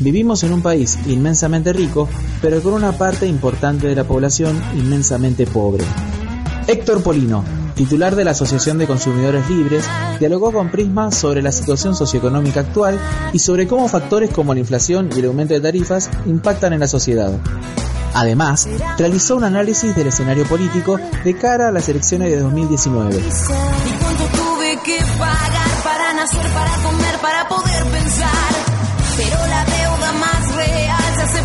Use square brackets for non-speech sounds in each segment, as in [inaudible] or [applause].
Vivimos en un país inmensamente rico, pero con una parte importante de la población inmensamente pobre. Héctor Polino, titular de la Asociación de Consumidores Libres, dialogó con Prisma sobre la situación socioeconómica actual y sobre cómo factores como la inflación y el aumento de tarifas impactan en la sociedad. Además, realizó un análisis del escenario político de cara a las elecciones de 2019. ¿Y cuánto tuve que pagar para nacer, para comer, para poder pensar?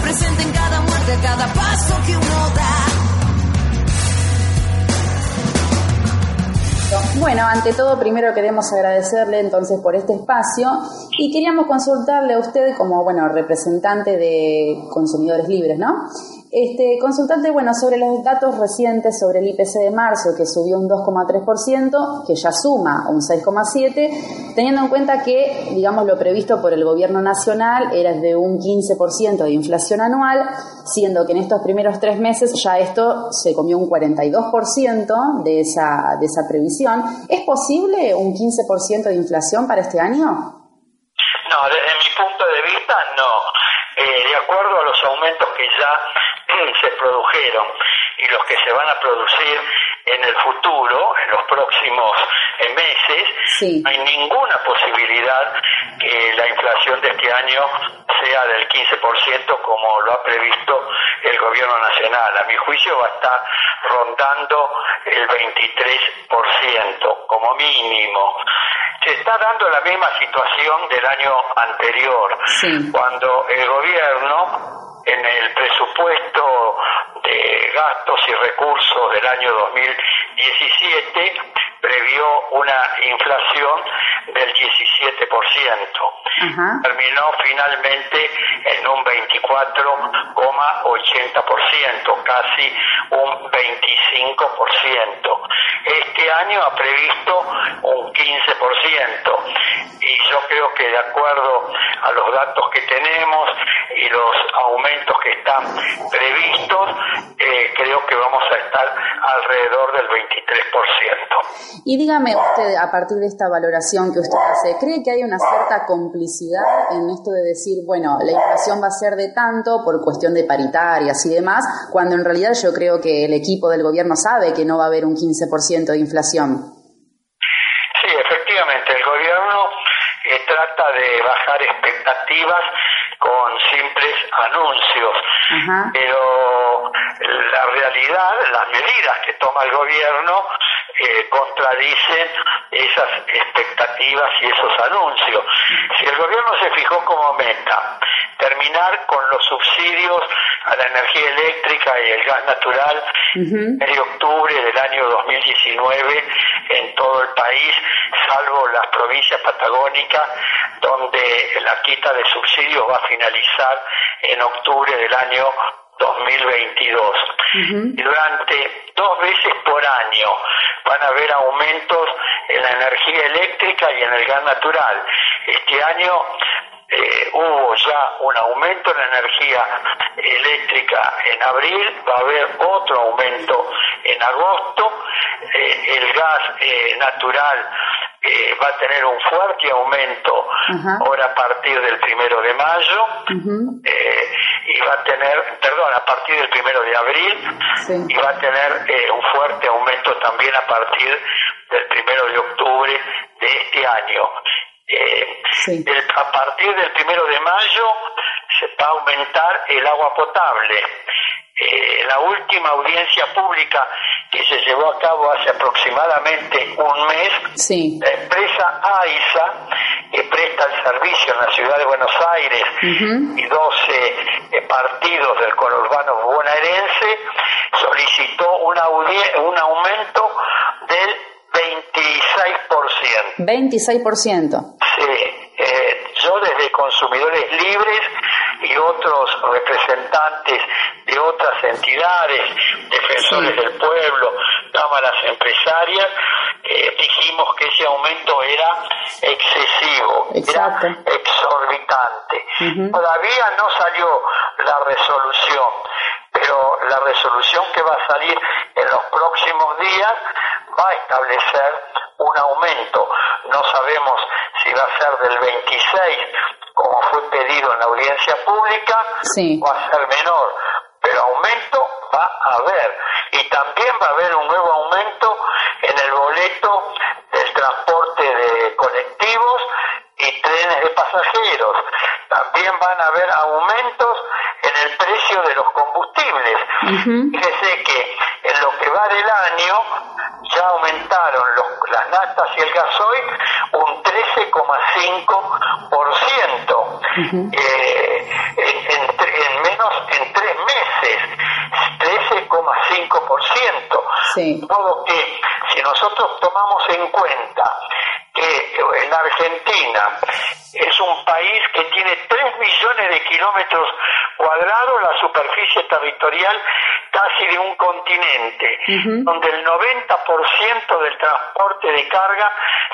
Presente en cada muerte, cada paso que uno da. Bueno, ante todo, primero queremos agradecerle entonces por este espacio y queríamos consultarle a usted como, bueno, representante de consumidores libres, ¿no? Este, consultante, bueno, sobre los datos recientes sobre el IPC de marzo, que subió un 2,3%, que ya suma un 6,7%, teniendo en cuenta que, digamos, lo previsto por el gobierno nacional era de un 15% de inflación anual, siendo que en estos primeros tres meses ya esto se comió un 42% de esa, de esa previsión. ¿Es posible un 15% de inflación para este año? No, desde mi punto de vista, no. Eh, de acuerdo a los aumentos que ya se produjeron y los que se van a producir en el futuro, en los próximos meses, no hay ninguna posibilidad que la inflación de este año sea del 15% como lo ha previsto el gobierno nacional. A mi juicio va a estar rondando el 23% como mínimo. Se está dando la misma situación del año anterior, cuando el gobierno en el presupuesto de gastos y recursos del año 2017 previó una inflación del 17%. Terminó finalmente en un 24,80%, casi un 25%. Este año ha previsto un 15% y yo creo que de acuerdo a los datos que tenemos y los aumentos que están previstos, eh, creo que vamos a estar alrededor del 23%. Y dígame usted, a partir de esta valoración que usted hace, ¿cree que hay una cierta complicidad en esto de decir, bueno, la inflación va a ser de tanto por cuestión de paritarias y demás, cuando en realidad yo creo que el equipo del gobierno sabe que no va a haber un 15% de inflación? Sí, efectivamente, el gobierno eh, trata de bajar expectativas con simples anuncios, pero la realidad, las medidas que toma el gobierno eh, contradicen esas expectativas y esos anuncios. Si el gobierno se fijó como meta terminar con los subsidios a la energía eléctrica y el gas natural en octubre del año 2019 en todo el país, salvo las provincias patagónicas, donde la quita de subsidios va a finalizar en octubre del año 2022. Y durante dos veces por año van a haber aumentos en la energía eléctrica y en el gas natural. Este año eh, hubo ya un aumento en la energía eléctrica en abril, va a haber otro aumento en agosto, eh, el gas eh, natural va a tener un fuerte aumento ahora a partir del primero de mayo y va a tener, perdón, a partir del primero de abril y va a tener un fuerte aumento también a partir del primero de octubre de este año. Eh, a partir del primero de mayo se va a aumentar el agua potable. Eh, la última audiencia pública que se llevó a cabo hace aproximadamente un mes, la empresa AISA, que presta el servicio en la ciudad de Buenos Aires y 12 eh, partidos del conurbano bonaerense, solicitó una un aumento del 26%. 26%. Sí, eh, yo desde consumidores libres y otros representantes de otras entidades, defensores del pueblo, cámaras empresarias, eh, dijimos que ese aumento era excesivo, era exorbitante. Todavía no salió la resolución, pero la resolución que va a salir en los próximos días va a establecer un aumento. No sabemos si va a ser del 26 como fue pedido en la audiencia pública, va a ser menor, pero aumento va a haber. Y también va a haber un nuevo aumento en el boleto del transporte de colectivos y trenes de pasajeros. También van a haber aumentos en el precio de los combustibles. Fíjese que en lo que va del año ya aumentaron las natas y el gasoil un 13,5%. Eh, en, menos, en tres meses, 13,5%. Sí. De modo que si nosotros tomamos en cuenta en Argentina es un país que tiene 3 millones de kilómetros cuadrados, la superficie territorial casi de un continente, donde el 90% del transporte de carga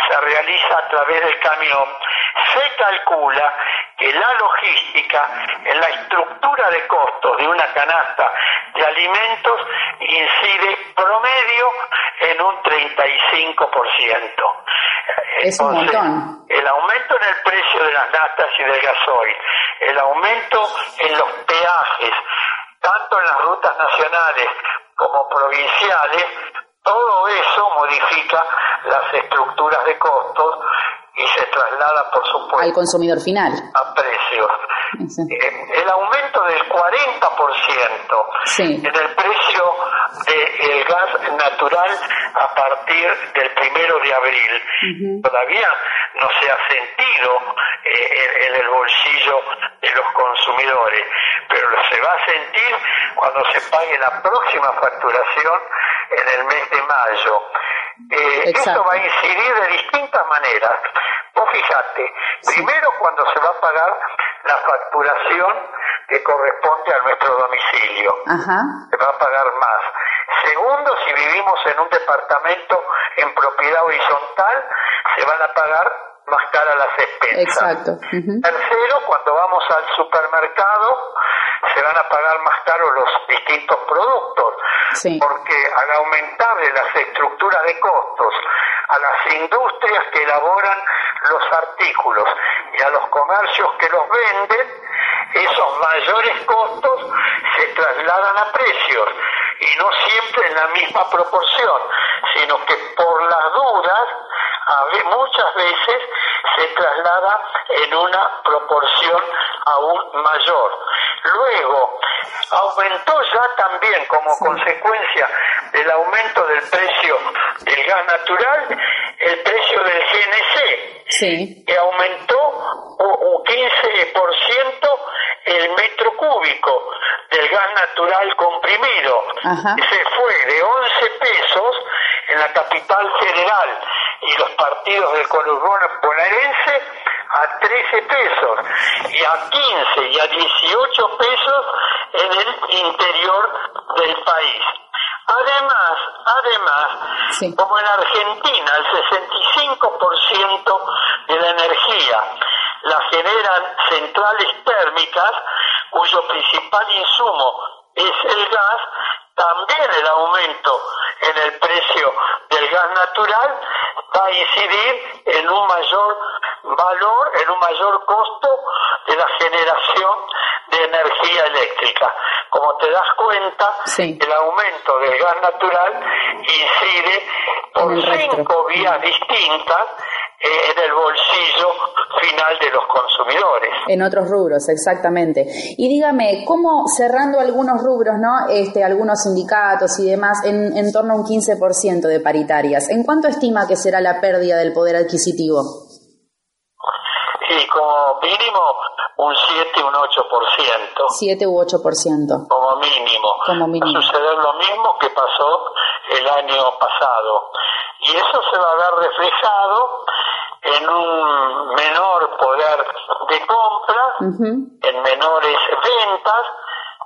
se realiza a través del camión. Se calcula que la logística en la estructura de costos de una canasta de alimentos incide promedio en un 35%. Es un montón. El aumento en el precio de las natas y del gasoil, el aumento en los peajes, tanto en las rutas nacionales como provinciales, todo eso modifica las estructuras de costos y se traslada, por supuesto, al consumidor final. A precios. El aumento del 40% en el precio del gas natural a partir del primero de abril. Todavía no se ha sentido eh, en, el bolsillo de los consumidores, pero se va a sentir cuando se pague la próxima facturación en el mes de mayo. Eh, esto va a incidir de distintas maneras. Vos fíjate, primero cuando se va a pagar la facturación que corresponde a nuestro domicilio. Se va a pagar más. Segundo, si vivimos en un departamento en propiedad horizontal, se van a pagar más caras las expensas. Tercero, cuando vamos al supermercado, se van a pagar más los distintos productos, porque al aumentarle las estructuras de costos a las industrias que elaboran los artículos y a los comercios que los venden, esos mayores costos se trasladan a precios y no siempre en la misma proporción, sino que por las dudas muchas veces se traslada en una proporción aún mayor. Luego, aumentó ya también como consecuencia del aumento del precio del gas natural el precio del GNC, que aumentó un 15% el metro cúbico del gas natural comprimido. Se fue de 11 pesos en la capital federal y los partidos del conurbano bonaerense a 13 pesos y a 15 y a 18 pesos en el interior del país. Además, además, como en Argentina el 65% de la energía la generan centrales térmicas cuyo principal insumo es el gas, también el aumento en el precio del gas natural va a incidir en un mayor valor, en un mayor costo de la generación de energía eléctrica. Como te das cuenta, el aumento del gas natural incide por cinco vías distintas en el bolsillo final de los consumidores. En otros rubros, exactamente. Y dígame, ¿cómo cerrando algunos rubros, ¿no? Este, algunos sindicatos y demás, en, en torno a un 15% de paritarias, ¿en cuánto estima que será la pérdida del poder adquisitivo? Sí, como mínimo un 7, un 8%. 7 u 8%. Como mínimo. Como mínimo. Va a suceder lo mismo que pasó el año pasado. Y eso se va a ver reflejado en un menor poder de compra, en menores ventas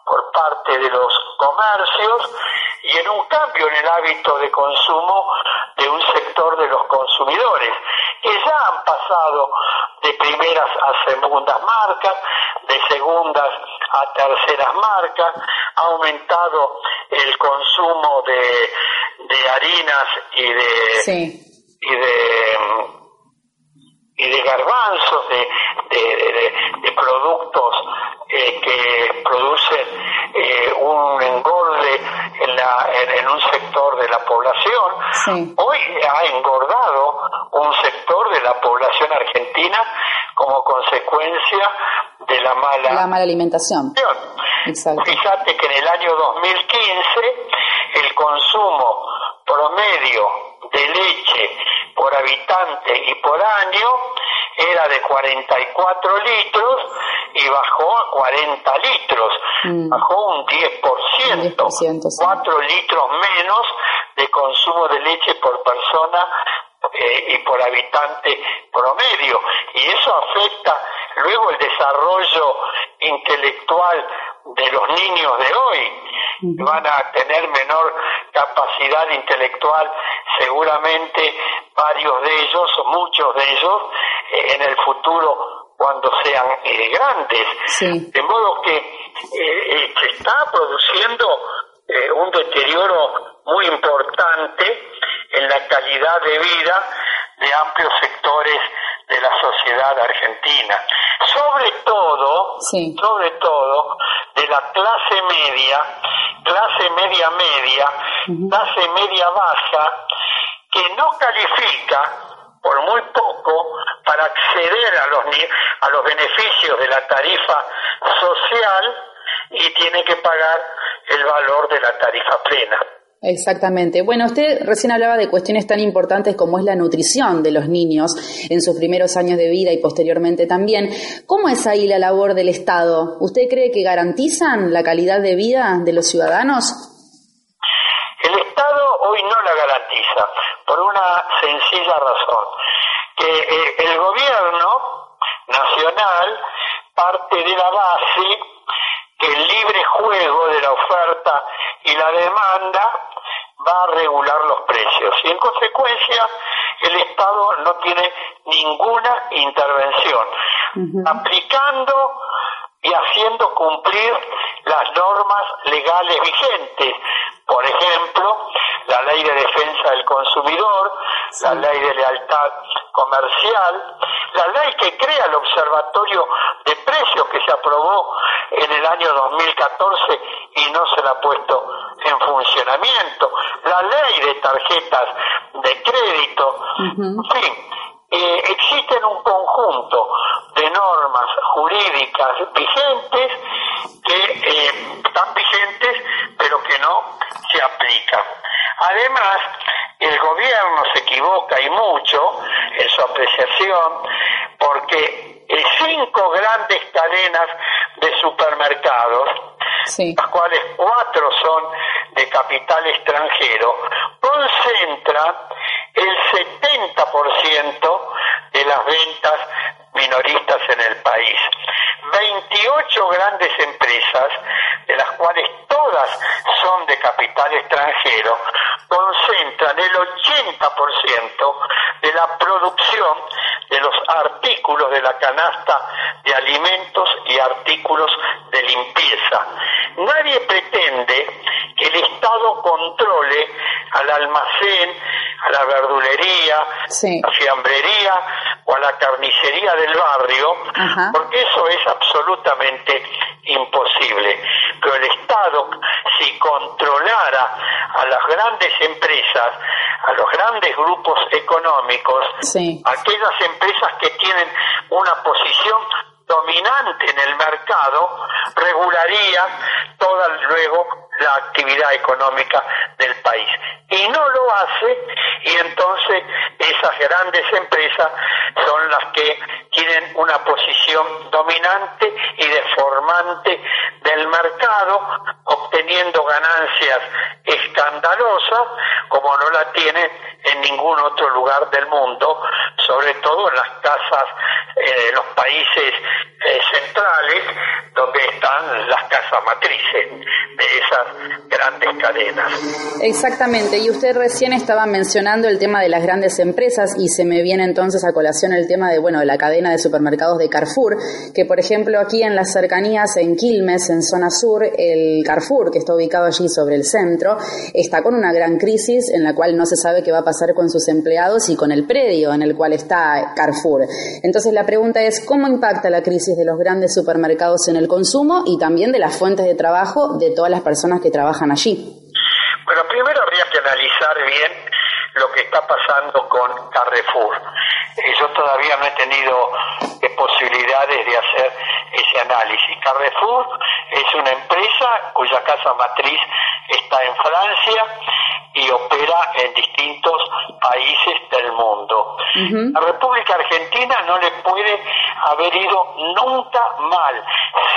por parte de los comercios y en un cambio en el hábito de consumo de un sector de los consumidores, que ya han pasado de primeras a segundas marcas, de segundas a terceras marcas, ha aumentado el consumo de, de harinas y de, y de y de garbanzos, de, de, productos eh, que producen eh, un en, la, en, un sector de la población, hoy ha engordado un sector de la población argentina como consecuencia de la mala, la mala alimentación. Fíjate que en el año 2015 el consumo promedio de leche por habitante y por año era de 44 litros y bajó a 40 litros, mm. bajó un 10%, 10% 4 litros menos de consumo de leche por persona eh, y por habitante promedio. Y eso afecta luego el desarrollo intelectual de los niños de hoy. Van a tener menor capacidad intelectual seguramente varios de ellos, o muchos de ellos, eh, en el futuro cuando sean eh, grandes. De modo que se está produciendo un deterioro muy importante en la calidad de vida de amplios sectores de la sociedad argentina. Sobre todo, sobre todo, de la clase media, clase media media, clase media baja, que no califica por muy poco para acceder a los, a los beneficios de la tarifa social y tiene que pagar el valor de la tarifa plena. Exactamente. Bueno, usted recién hablaba de cuestiones tan importantes como es la nutrición de los niños en sus primeros años de vida y posteriormente también. ¿Cómo es ahí la labor del Estado? ¿Usted cree que garantizan la calidad de vida de los ciudadanos? El Estado hoy no la garantiza por una sencilla razón, que eh, el gobierno nacional parte de la base que el libre juego de la oferta y la demanda va a regular los precios. Y en consecuencia el Estado no tiene ninguna intervención, aplicando y haciendo cumplir las normas legales vigentes. Por ejemplo, la ley de defensa del consumidor, la ley de lealtad comercial, la ley que crea el Observatorio de Precios que se aprobó en el año 2014 y no se la ha puesto en funcionamiento, la ley de tarjetas de crédito, en fin, eh, existen un conjunto de normas jurídicas vigentes que eh, están vigentes pero que no se aplican. Además, el gobierno se equivoca y mucho en su apreciación porque cinco grandes cadenas de supermercados, las cuales cuatro son de capital extranjero, concentran el 70% de las ventas minoristas en el país. 28 grandes empresas, de las cuales todas son de capital extranjero, concentran el 80% de la producción de los artículos de la canasta de alimentos y artículos de limpieza. Nadie pretende que el Estado controle al almacén, a la verdulería, a la fiambrería o a la carnicería del barrio, porque eso es absolutamente imposible. Pero el Estado, si controlara a las grandes empresas, a los grandes grupos económicos, aquellas empresas que tienen una posición dominante en el mercado regularía toda luego la actividad económica del país. Y no lo hace y entonces esas grandes empresas son las que tienen una posición dominante y deformante del mercado, obteniendo ganancias escandalosas como no la tienen en ningún otro lugar del mundo, sobre todo en las casas eh, los países eh, centrales donde están las casas matrices de esas grandes cadenas. Exactamente, y usted recién estaba mencionando el tema de las grandes empresas y se me viene entonces a colación el tema de, bueno, de la cadena de supermercados de Carrefour, que por ejemplo aquí en las cercanías, en Quilmes, en zona sur, el Carrefour, que está ubicado allí sobre el centro, está con una gran crisis en la cual no se sabe qué va a pasar con sus empleados y con el predio en el cual está Carrefour. Entonces la pregunta es, ¿cómo impacta la crisis de los grandes supermercados en el consumo y también de las fuentes de trabajo de todas las personas que trabajan allí? Bueno, primero habría que analizar bien lo que está pasando con Carrefour. Eh, yo todavía no he tenido eh, posibilidades de hacer ese análisis. Carrefour es una empresa cuya casa matriz está en Francia y opera en distintos países del mundo. La República Argentina no le puede haber ido nunca mal,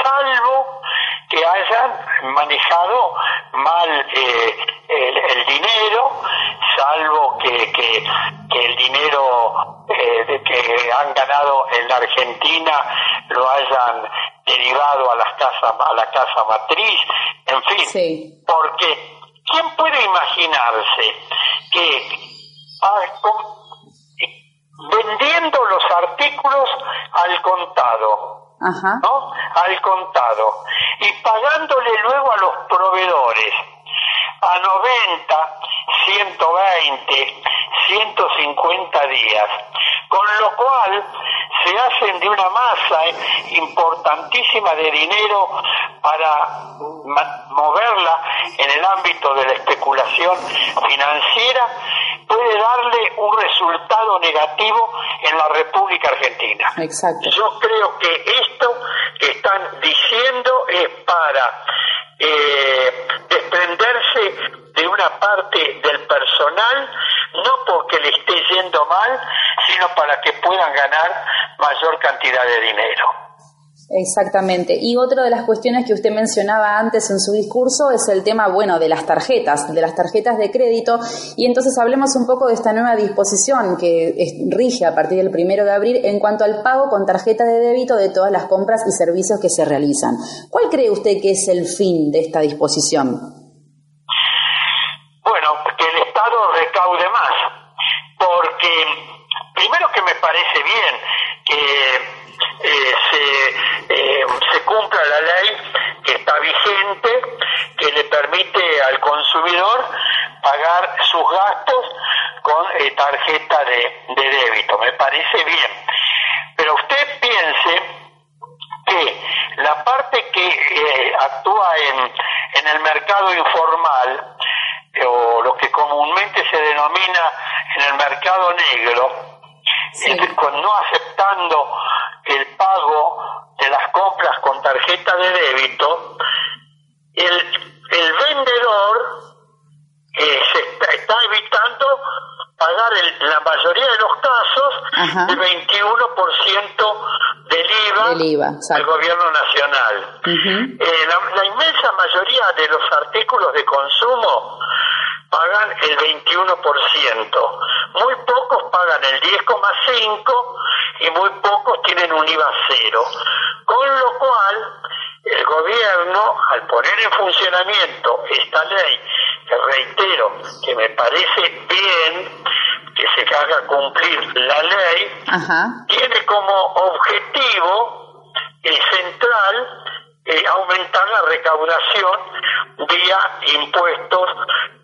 salvo que hayan manejado mal eh, el, dinero, salvo que, que, el dinero eh, que han ganado en la Argentina lo hayan derivado a las casas a la casa matriz, en fin, porque quién puede imaginarse que vendiendo los artículos al contado ¿no? Al contado. Y pagándole luego a los proveedores a 90, 120, 150 días, con lo cual se hacen de una masa importantísima de dinero para moverla en el ámbito de la especulación financiera, puede darle un resultado negativo en la República Argentina. Exacto. Yo creo que esto que están diciendo es para eh, desprenderse de una parte del personal, no porque le esté yendo mal, sino para que puedan ganar mayor cantidad de dinero. Exactamente. Y otra de las cuestiones que usted mencionaba antes en su discurso es el tema, bueno, de las tarjetas, de las tarjetas de crédito. Y entonces hablemos un poco de esta nueva disposición que rige a partir del primero de abril en cuanto al pago con tarjeta de débito de todas las compras y servicios que se realizan. ¿Cuál cree usted que es el fin de esta disposición? Bueno, que el Estado recaude más. Porque primero que me parece bien que eh, se, eh, se cumpla la ley está vigente, que le permite al consumidor pagar sus gastos con eh, tarjeta de, débito. Me parece bien. Pero usted piense que la parte que actúa en, en el mercado informal, o lo que comúnmente se denomina en el mercado negro, no aceptando el pago de las compras con tarjeta de débito, el, el vendedor eh, se está, evitando pagar en la mayoría de los casos el 21% del IVA, del IVA del gobierno nacional. Eh, la, inmensa mayoría de los artículos de consumo pagan el 21%. Muy pocos pagan el 10,5% y muy pocos tienen un IVA cero. Con lo cual, el gobierno, al poner en funcionamiento esta ley, que reitero que me parece bien que se haga cumplir la ley, tiene como objetivo el central eh, aumentar la recaudación vía impuestos,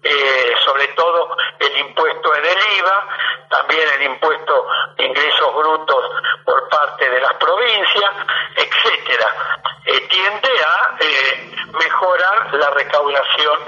eh, sobre todo el impuesto en el IVA, también el impuesto de ingresos brutos por parte de las provincias, etcétera. Eh, tiende a mejorar la recaudación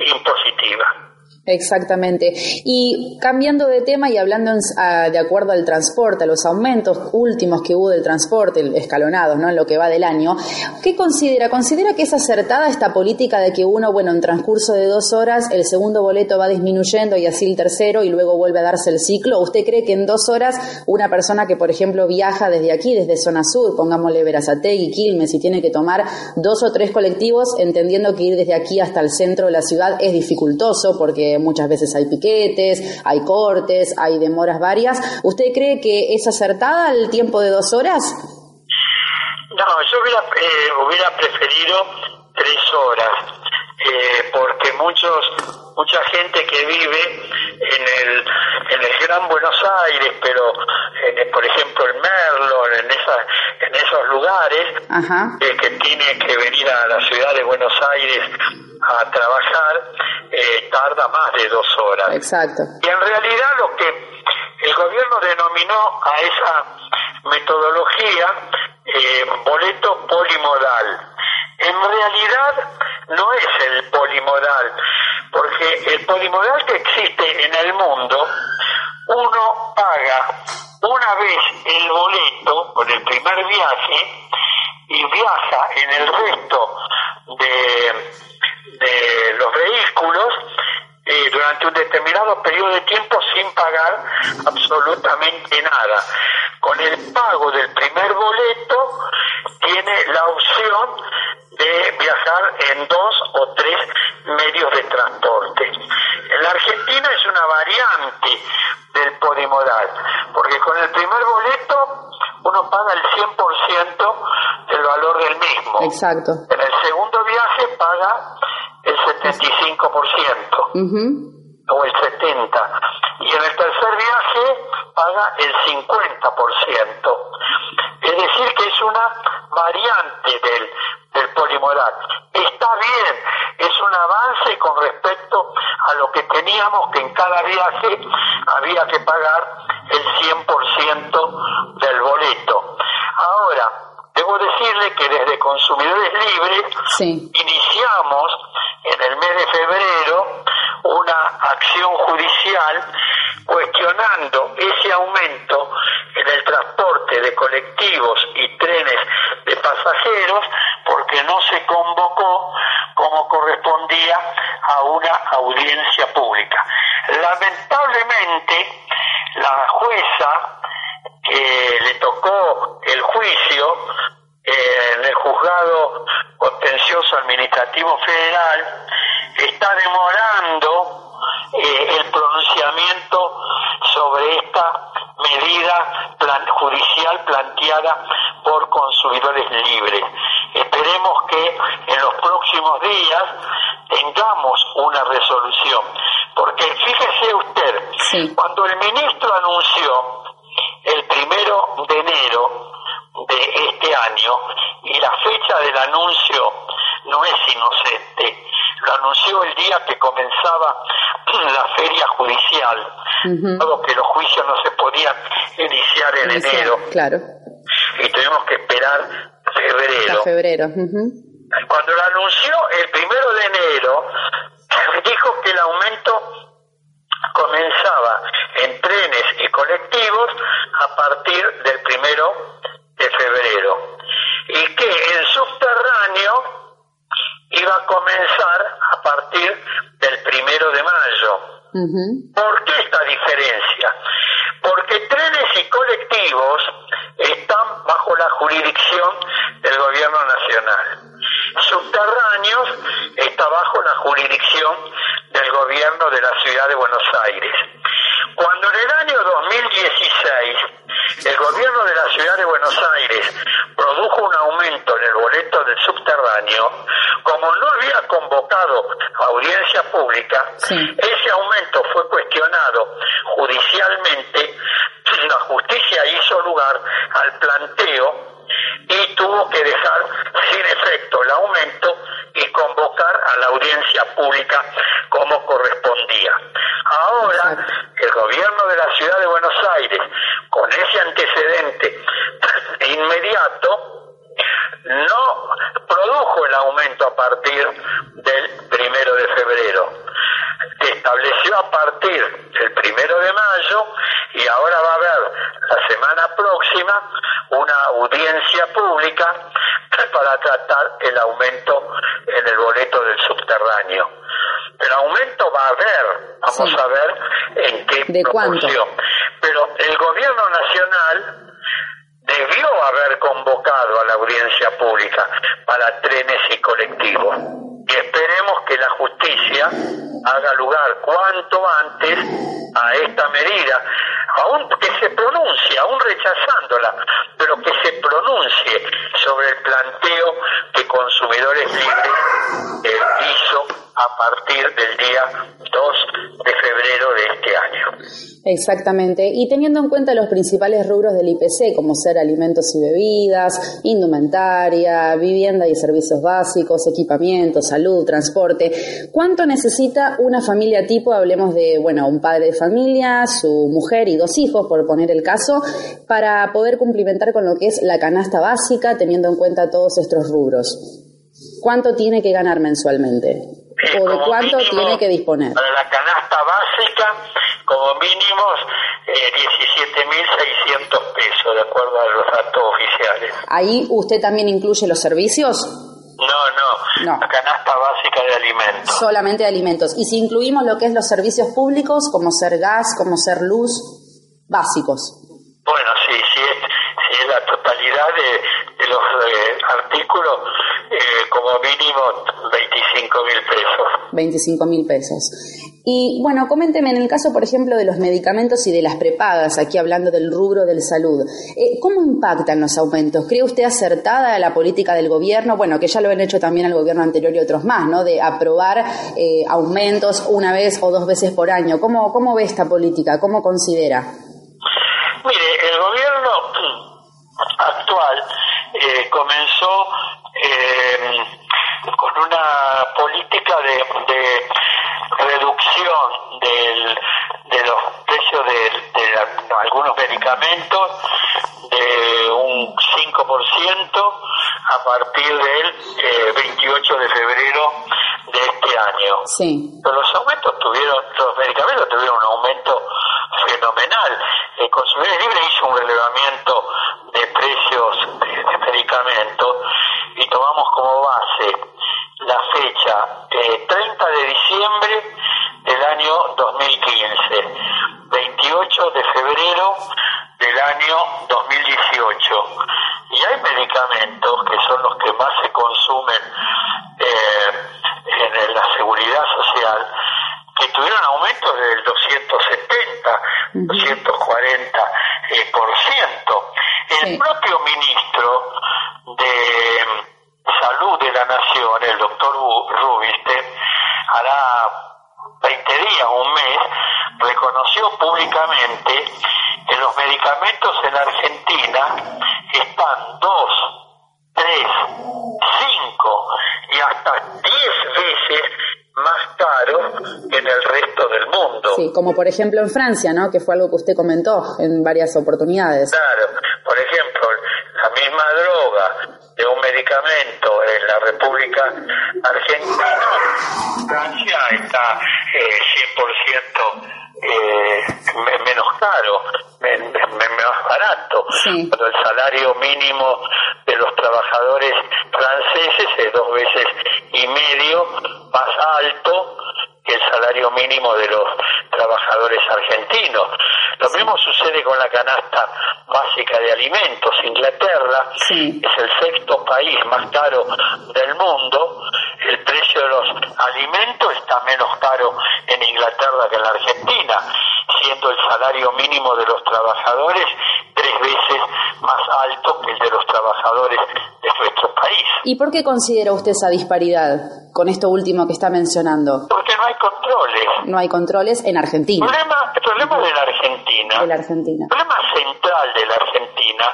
impositiva. Exactamente. Y cambiando de tema y hablando de acuerdo al transporte, a los aumentos últimos que hubo del transporte, escalonados, ¿no? En lo que va del año, ¿qué considera? ¿Considera que es acertada esta política de que uno, bueno, en transcurso de dos horas el segundo boleto va disminuyendo y así el tercero y luego vuelve a darse el ciclo? ¿O usted cree que en dos horas una persona que, por ejemplo, viaja desde aquí, desde zona sur, pongámosle Verazategui, Quilmes, y tiene que tomar dos o tres colectivos, entendiendo que ir desde aquí hasta el centro de la ciudad es dificultoso porque muchas veces hay piquetes, hay cortes, hay demoras varias. ¿Usted cree que es acertada el tiempo de dos horas? No, yo hubiera, eh, hubiera preferido tres horas, eh, porque muchos mucha gente que vive en el, en el Gran Buenos Aires, pero en, por ejemplo en Merlo, en, esa, en esos lugares, eh, que tiene que venir a la ciudad de Buenos Aires a trabajar, eh, tarda más de dos horas. Exacto. Y en realidad lo que el gobierno denominó a esa metodología eh, boleto polimodal. En realidad no es el polimodal, porque el polimodal que existe en el mundo, uno paga una vez el boleto por el primer viaje y viaja en el resto de, de los vehículos eh, durante un determinado periodo de tiempo sin pagar absolutamente nada. Con el pago del primer boleto tiene la opción de viajar en dos o tres medios de transporte. En la Argentina es una variante del polimodal, porque con el primer boleto uno paga el 100% del valor del mismo. Exacto. En el segundo viaje paga el 75%. o el 70 y en el tercer viaje paga el 50%. Es decir, que es una variante del del polimodal. Está bien, es un avance con respecto a lo que teníamos que en cada viaje había que pagar el 100% del boleto. Ahora, debo decirle que desde Consumidores Libres iniciamos en el mes de febrero una acción judicial cuestionando ese aumento en el transporte de colectivos y trenes de pasajeros porque no se convocó como correspondía a una audiencia pública. Lamentablemente, la jueza que le tocó el juicio eh, en el juzgado contencioso administrativo federal está demorando eh, el pronunciamiento sobre esta medida judicial planteada por consumidores libres. Esperemos que en los próximos días tengamos una resolución, porque fíjese usted, cuando el ministro anunció el primero de enero de este año y la fecha del anuncio no es inocente, lo anunció el día que comenzaba [clears throat] la feria judicial, dado que los juicios no se podían iniciar en enero. Claro. Y tuvimos que esperar febrero. febrero. Cuando lo anunció el primero de enero, [clears throat] dijo que el aumento comenzaba en trenes y colectivos a partir del primero de febrero y que el subterráneo iba a comenzar a partir del primero de mayo. ¿Por qué esta diferencia? Porque trenes y colectivos están bajo la jurisdicción del gobierno nacional. Subterráneos está bajo la jurisdicción del gobierno de la ciudad de Buenos Aires. Cuando en el año 2016 el gobierno de la ciudad de Buenos Aires produjo un aumento en el boleto del subterráneo, como no había convocado audiencia pública, ese aumento fue cuestionado judicialmente, la justicia hizo lugar al planteo tuvo que dejar sin efecto el aumento y convocar a la audiencia pública como correspondía. Ahora, el gobierno de la ciudad de Buenos Aires, con ese antecedente [laughs] inmediato, no produjo el aumento a partir del primero de febrero. Estableció a partir del primero de mayo y ahora va a haber la semana próxima una audiencia pública para tratar el aumento en el boleto del subterráneo. El aumento va a haber, vamos a ver en qué ¿De proporción. Pero el gobierno nacional debió haber convocado a la audiencia pública para trenes y colectivos. Y esperemos que la justicia haga lugar cuanto antes a esta medida, aún que se pronuncie, aún rechazándola, pero que se pronuncie sobre el planteo que Consumidores Libres eh, hizo a partir del día 2 de febrero de este año. Exactamente, y teniendo en cuenta los principales rubros del IPC, como ser alimentos y bebidas, indumentaria, vivienda y servicios básicos, equipamiento, salud, transporte, ¿cuánto necesita una familia tipo, hablemos de, bueno, un padre de familia, su mujer y dos hijos, por poner el caso, para poder cumplimentar con lo que es la canasta básica, teniendo en cuenta todos estos rubros? ¿Cuánto tiene que ganar mensualmente? ¿O de cuánto tiene que disponer? Para la canasta básica como mínimo eh, 17.600 pesos, de acuerdo a los datos oficiales. ¿Ahí usted también incluye los servicios? No, no, no, la canasta básica de alimentos. Solamente de alimentos. Y si incluimos lo que es los servicios públicos, como ser gas, como ser luz, básicos. Bueno, sí, sí es la totalidad de, los eh, artículos, eh, como mínimo 25 mil pesos. 25 mil pesos. Y bueno, coménteme en el caso, por ejemplo, de los medicamentos y de las prepagas, aquí hablando del rubro del salud, eh, ¿cómo impactan los aumentos? ¿Cree usted acertada la política del gobierno? Bueno, que ya lo han hecho también el gobierno anterior y otros más, ¿no? De aprobar eh, aumentos una vez o dos veces por año. ¿Cómo, cómo ve esta política? ¿Cómo considera? Mire, el gobierno actual eh, comenzó con una política de reducción del, de los precios de, algunos medicamentos de un 5% a partir del 28 eh, de febrero de este año. Sí. Pero los aumentos tuvieron, los medicamentos tuvieron un aumento fenomenal. El consumidor libre hizo un relevamiento precios de medicamentos y tomamos como base la fecha eh, 30 de diciembre del año 2015, 28 de febrero del año 2018. Y hay medicamentos que son los que más se consumen eh, en la seguridad social que tuvieron aumentos del 270, 240 eh, por ciento. El propio ministro de Salud de la Nación, el doctor Rubinstein, hará 20 días, un mes, reconoció públicamente que los medicamentos en Argentina están dos, tres, cinco y hasta diez veces más caros que en el resto del mundo. Sí, como por ejemplo en Francia, ¿no? Que fue algo que usted comentó en varias oportunidades. Claro, por ejemplo, la misma droga de un medicamento en la República Argentina, Francia está eh, 100% eh, menos caro, menos barato. Pero el salario mínimo de los trabajadores franceses es dos veces y medio más alto que el salario mínimo de los trabajadores argentinos. Lo mismo sucede con la canasta básica de alimentos. Inglaterra es el sexto país más caro del mundo. El precio de los alimentos está menos caro en Inglaterra que en la Argentina, siendo el salario mínimo de los trabajadores tres veces más alto que el de los trabajadores de nuestro país. ¿Y por qué considera usted esa disparidad con esto último que está mencionando? Porque no hay controles. No hay controles en Argentina. El problema, el problema de la Argentina. De la Argentina. El problema central de la Argentina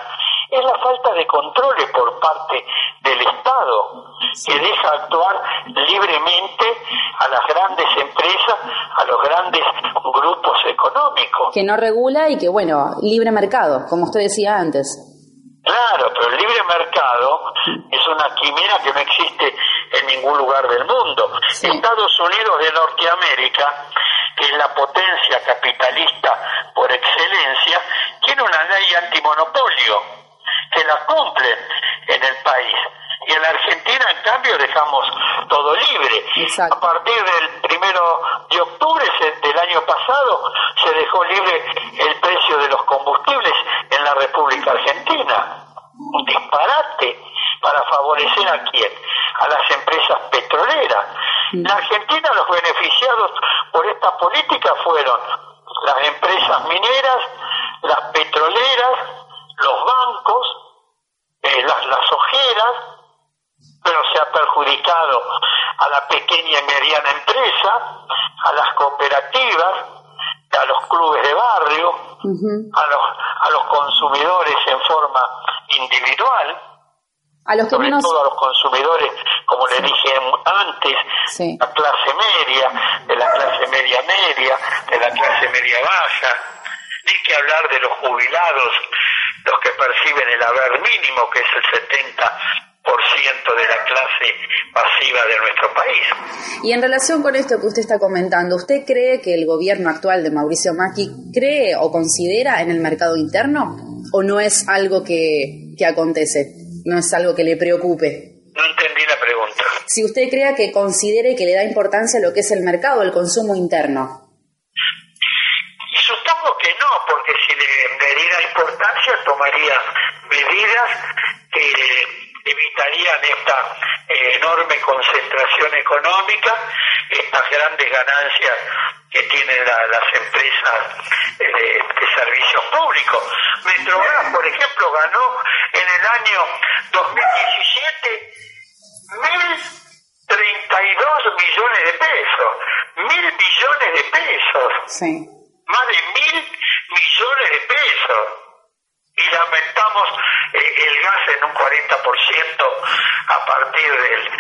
es la falta de controles por parte del Estado, que deja actuar libremente a las grandes empresas, a los grandes grupos económicos. Que no regula y que, bueno, libre mercado, como usted decía antes. Claro, pero el libre mercado es una quimera que no existe en ningún lugar del mundo. Estados Unidos de Norteamérica, que es la potencia capitalista por excelencia, tiene una ley antimonopolio que la cumple en el país. Y en la Argentina, en cambio, dejamos todo libre. A partir del primero de octubre del año pasado, se dejó libre el precio de los combustibles en la República Argentina. Un disparate para favorecer a quién? A las empresas petroleras. En Argentina los beneficiados por esta política fueron las empresas mineras, las petroleras, los bancos, eh, las, las ojeras, pero se ha perjudicado a la pequeña y mediana empresa, a las cooperativas, a los clubes de barrio, a, los, a los consumidores en forma individual, a los que sobre todo a los consumidores, como le dije antes, la clase media, de la clase media media, de la clase media baja, ni que hablar de los jubilados, los que perciben el haber mínimo, que es el 70 de la clase pasiva de nuestro país. Y en relación con esto que usted está comentando, ¿usted cree que el gobierno actual de Mauricio Macri cree o considera en el mercado interno o no es algo que, que acontece, no es algo que le preocupe? No entendí la pregunta. Si usted crea que considere que le da importancia a lo que es el mercado, el consumo interno. Que no, porque si le diera importancia tomaría medidas que evitarían esta eh, enorme concentración económica, estas grandes ganancias que tienen las empresas eh, de, servicios públicos. Metrogas, por ejemplo, ganó en el año 2017 1.032 millones de pesos, mil millones de pesos, más de mil millones de pesos y lamentamos eh, el gas en un 40% a partir del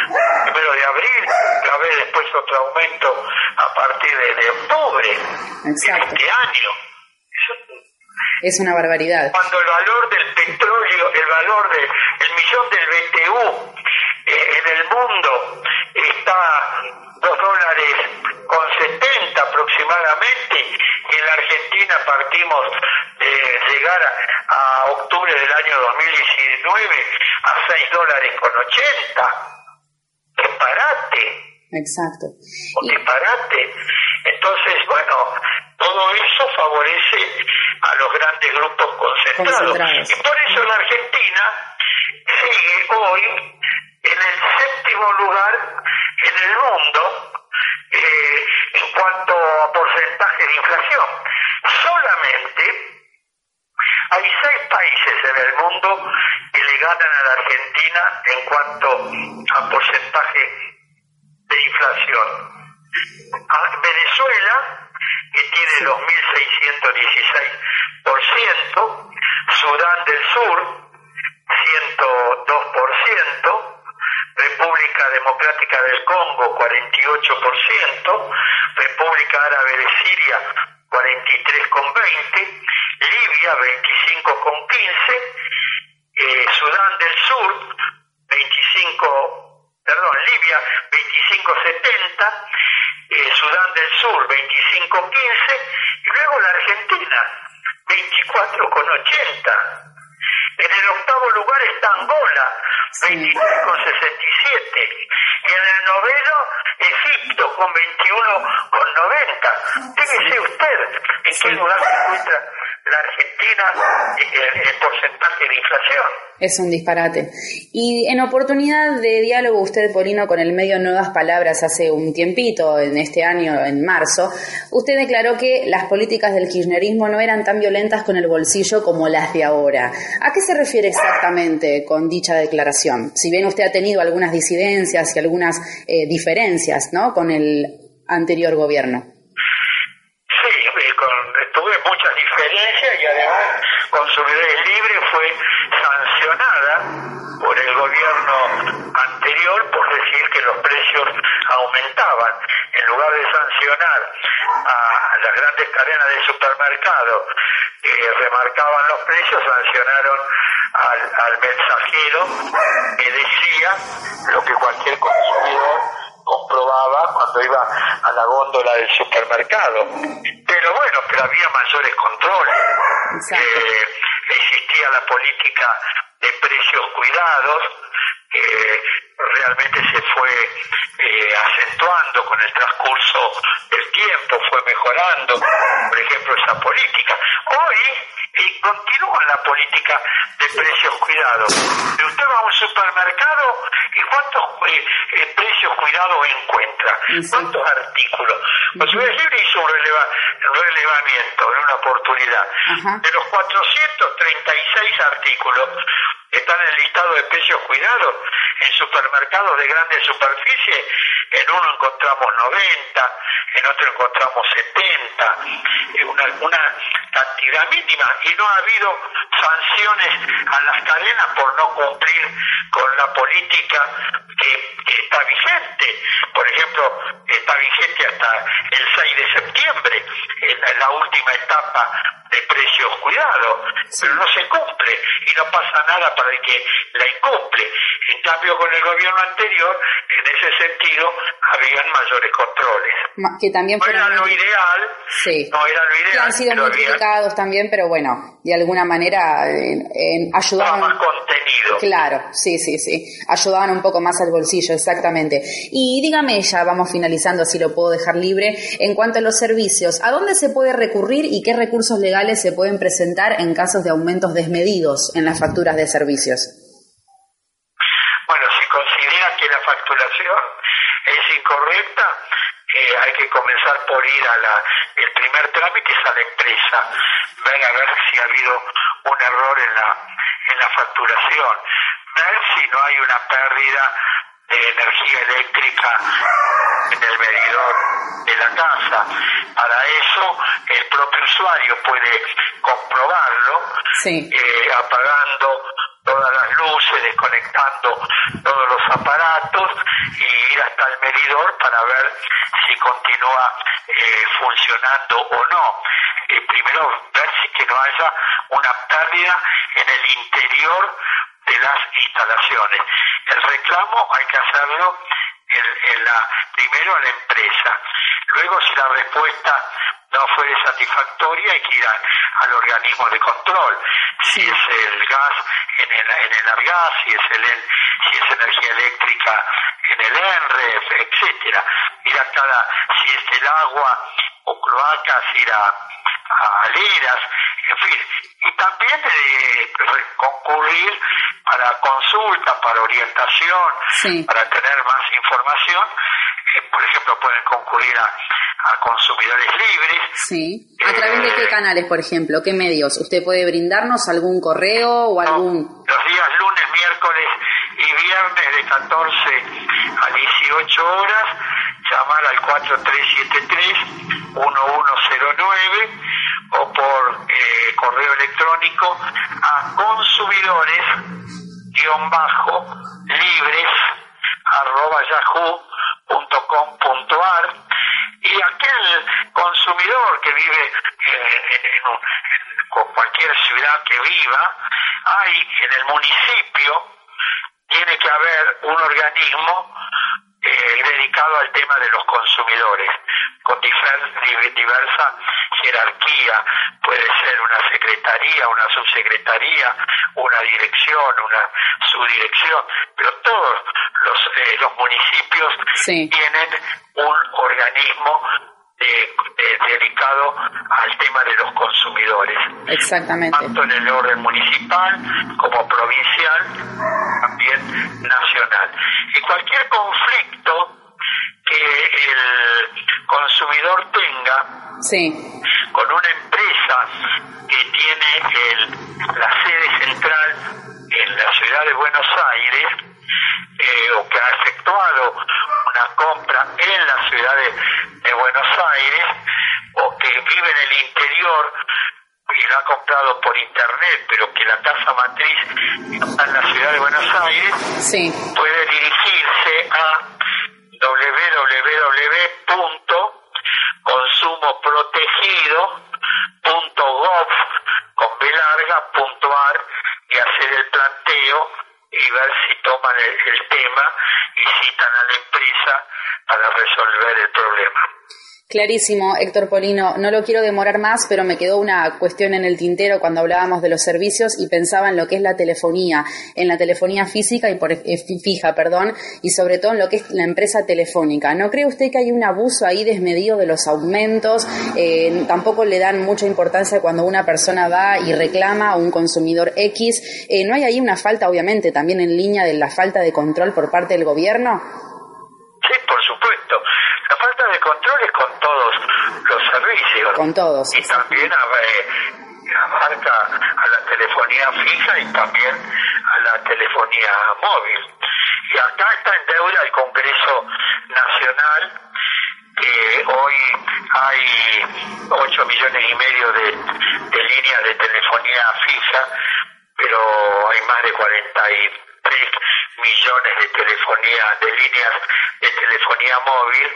primero de abril, a ver después otro aumento a partir de, octubre de este año. Es una barbaridad. Cuando el valor del petróleo, el valor del el millón del BTU eh, en el mundo está dos dólares con 70 aproximadamente, en la Argentina partimos de llegar a, octubre del año 2019 a 6 dólares con 80. Disparate. Exacto. Disparate. Entonces, bueno, todo eso favorece a los grandes grupos concentrados. Y por eso la Argentina sigue hoy en el séptimo lugar en el mundo eh, en cuanto a porcentaje de inflación. Solamente hay seis países en el mundo que le ganan a la Argentina en cuanto a porcentaje de inflación. Venezuela, que tiene 2.616%, Sudán del Sur, 102%, República Democrática del Congo 48%, República Árabe de Siria 43,20%, Libia 25,15%, eh, Sudán del Sur 25, perdón, Libia 25,70%, eh, Sudán del Sur 25,15% y luego la Argentina 24,80%. En el octavo lugar está Angola, 23,67. Y en el noveno, Egipto, con 21,90. Dígase usted en qué lugar se encuentra la Argentina en el porcentaje de inflación. Es un disparate. Y en oportunidad de diálogo, usted, Polino, con el medio Nuevas Palabras hace un tiempito, en este año, en marzo, usted declaró que las políticas del kirchnerismo no eran tan violentas con el bolsillo como las de ahora. ¿A qué se refiere exactamente con dicha declaración? Si bien usted ha tenido algunas disidencias y algunas eh, diferencias ¿no? con el anterior gobierno. Sí, tuve diferencias y además Consumidores Libre fue sancionada por el gobierno anterior por decir que los precios aumentaban. En lugar de sancionar a las grandes cadenas de supermercados que remarcaban los precios, sancionaron al mensajero que decía lo que cualquier consumidor comprobaba cuando iba a la góndola del supermercado. Pero bueno, pero había mayores controles. Eh, existía la política de precios cuidados, realmente se fue eh, acentuando con el transcurso del tiempo, fue mejorando, por ejemplo, esa política. Hoy eh, continúa la política de precios cuidados. Usted va a un supermercado y cuántos eh, precios cuidados encuentra, cuántos artículos. Consumidores Libre hizo un relevamiento en una oportunidad. De los 436 artículos, están en el listado de precios cuidados en supermercados de grande superficie, en uno encontramos 90, en otro encontramos 70, una, una cantidad mínima, y no ha habido sanciones a las cadenas por no cumplir con la política que, está vigente. Por ejemplo, está vigente hasta el 6 de septiembre, en la última etapa de precios cuidados, pero no se cumple y no pasa nada para el que la incumple. En cambio, con el gobierno anterior, en ese sentido, habían mayores controles. Que también no era lo ideal, sí. no era lo ideal. Que han sido muy criticados también, pero bueno, de alguna manera en, ayudaban. más contenido. Claro, sí, sí, sí. Ayudaban un poco más al bolsillo, exactamente. Y dígame ya, vamos finalizando, si lo puedo dejar libre, en cuanto a los servicios, ¿a dónde se puede recurrir y qué recursos legales se pueden presentar en casos de aumentos desmedidos en las facturas de servicios? Bueno, si considera que la facturación es incorrecta, eh, hay que comenzar por ir a la, el primer trámite es a la empresa, ver a ver si ha habido un error en la, en la facturación, ver si no hay una pérdida de energía eléctrica en el medidor de la casa. Para eso el propio usuario puede comprobarlo eh, apagando todas las luces, desconectando todos los aparatos y ir hasta el medidor para ver si continúa eh, funcionando o no. Eh, primero ver si que no haya una pérdida en el interior de las instalaciones. El reclamo hay que hacerlo en, la, primero a la empresa. Luego, si la respuesta no fue satisfactoria, hay que ir al organismo de control. Si es el gas en el, en el ARGAS, si es, el, si es energía eléctrica en el ENREF, etcétera. Ir a cada, si es el agua o cloacas, ir a, a Leras, en fin, y también eh, concurrir para consulta, para orientación, para tener más información. Eh, por ejemplo, pueden concurrir a, consumidores libres. Sí. ¿A través de qué eh, canales, por ejemplo? ¿Qué medios? ¿Usted puede brindarnos algún correo o algún...? los días lunes, miércoles y viernes de 14 a 18 horas, llamar al 4373-1109 o por eh, correo electrónico a consumidores libres arroba yahoo.com.ar y aquel consumidor que vive eh, en, cualquier ciudad que viva, hay en el municipio, tiene que haber un organismo eh, dedicado al tema de los consumidores, con diversa jerarquía, puede ser una secretaría, una subsecretaría, una dirección, una subdirección, pero todos los, eh, los municipios tienen un organismo dedicado al tema de los consumidores. Exactamente. Tanto en el orden municipal como provincial, también nacional. Y cualquier conflicto que el consumidor tenga con una empresa que tiene el, la sede central en la ciudad de Buenos Aires eh, o que ha efectuado una compra en la ciudad de, Buenos Aires o que vive en el interior y la ha comprado por internet, pero que la casa matriz está en la ciudad de Buenos Aires, puede dirigirse a www.consumoprotegido.gov.ar y hacer el planteo y ver si toman el, tema y citan a la empresa para resolver el problema. Clarísimo, Héctor Polino. No lo quiero demorar más, pero me quedó una cuestión en el tintero cuando hablábamos de los servicios y pensaba en lo que es la telefonía, en la telefonía física y por, eh, fija, perdón, y sobre todo en lo que es la empresa telefónica. ¿No cree usted que hay un abuso ahí desmedido de los aumentos? Eh, tampoco le dan mucha importancia cuando una persona va y reclama a un consumidor X. Eh, ¿No hay ahí una falta, obviamente, también en línea de la falta de control por parte del gobierno? De control es con todos los servicios. Con todos. Y también eh, abarca a la telefonía fija y también a la telefonía móvil. Y acá está en deuda el Congreso Nacional, que hoy hay 8 millones y medio de, de líneas de telefonía fija, pero hay más de 43 millones de telefonía, de líneas de telefonía móvil,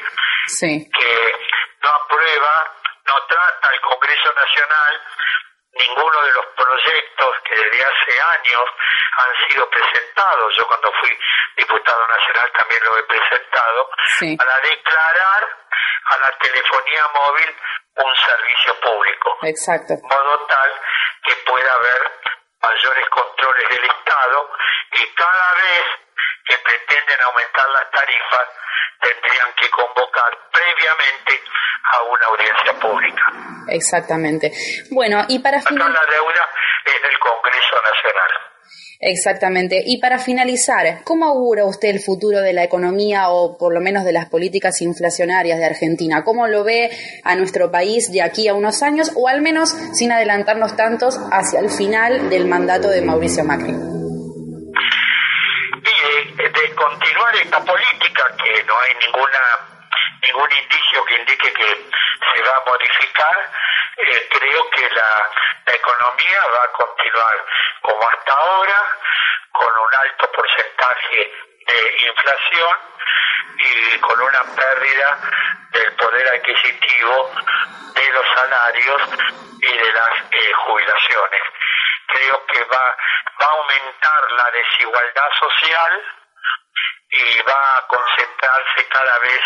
que no aprueba, no trata el Congreso Nacional. Ninguno de los proyectos que desde hace años han sido presentados, yo cuando fui diputado nacional también lo he presentado, para declarar a la telefonía móvil un servicio público. Exacto. De modo tal que pueda haber mayores controles del Estado y cada vez que pretenden aumentar las tarifas tendrían que convocar previamente a una audiencia pública. Exactamente. Bueno, y para finalizar... la deuda en el Congreso Nacional. Exactamente. Y para finalizar, ¿cómo augura usted el futuro de la economía o por lo menos de las políticas inflacionarias de Argentina? ¿Cómo lo ve a nuestro país de aquí a unos años o al menos sin adelantarnos tantos hacia el final del mandato de Mauricio Macri? de continuar esta política que no hay ninguna ningún indicio que indique que se va a modificar, eh, creo que la, economía va a continuar como hasta ahora, con un alto porcentaje de inflación y con una pérdida del poder adquisitivo de los salarios y de las eh, jubilaciones. Creo que va, va a aumentar la desigualdad social, y va a concentrarse cada vez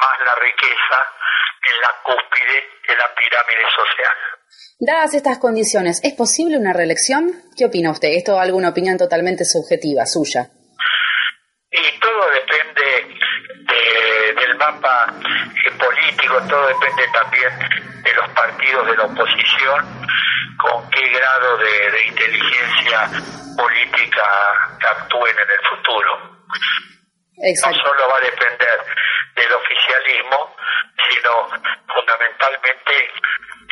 más la riqueza en la cúspide de la pirámide social. Dadas estas condiciones, ¿es posible una reelección? ¿Qué opina usted? Esto es alguna opinión totalmente subjetiva, suya. Y todo depende del mapa eh, político, todo depende también de los partidos de la oposición, con qué grado de inteligencia política actúen en el futuro. No solo va a depender del oficialismo, sino fundamentalmente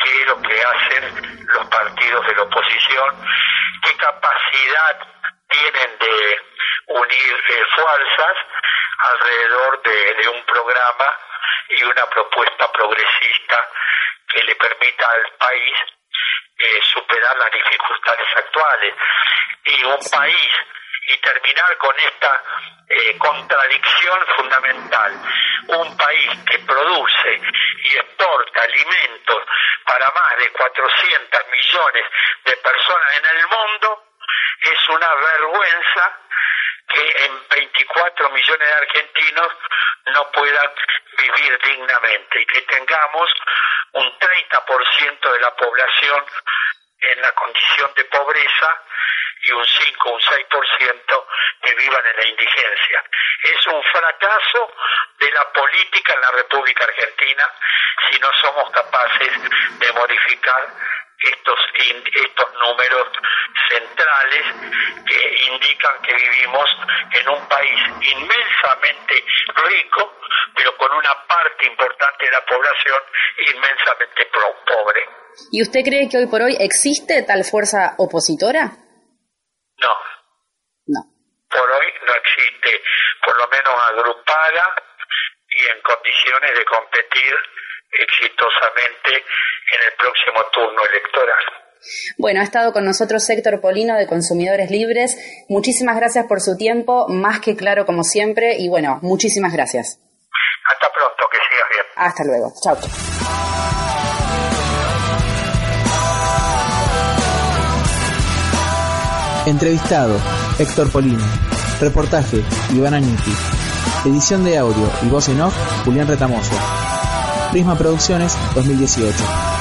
qué es lo que hacen los partidos de la oposición, qué capacidad tienen de unir eh, fuerzas alrededor de, un programa y una propuesta progresista que le permita al país eh, superar las dificultades actuales. Y un país y terminar con esta eh, contradicción fundamental. Un país que produce y exporta alimentos para más de 400 millones de personas en el mundo es una vergüenza que en 24 millones de argentinos no puedan vivir dignamente y que tengamos un 30% de la población en la condición de pobreza y un 5, un 6% que vivan en la indigencia. Es un fracaso de la política en la República Argentina si no somos capaces de modificar estos, estos números centrales que indican que vivimos en un país inmensamente rico, pero con una parte importante de la población inmensamente pobre. ¿Y usted cree que hoy por hoy existe tal fuerza opositora? No. No. Por hoy no existe, por lo menos agrupada y en condiciones de competir exitosamente en el próximo turno electoral. Bueno, ha estado con nosotros Héctor Polino de Consumidores Libres. Muchísimas gracias por su tiempo, más que claro como siempre, y bueno, muchísimas gracias. Hasta pronto, que sigas bien. Hasta luego, chao. Entrevistado, Héctor Polino. Reportaje, Ivana Nitti. Edición de audio y voz en off, Julián Retamoso. Prisma Producciones 2018.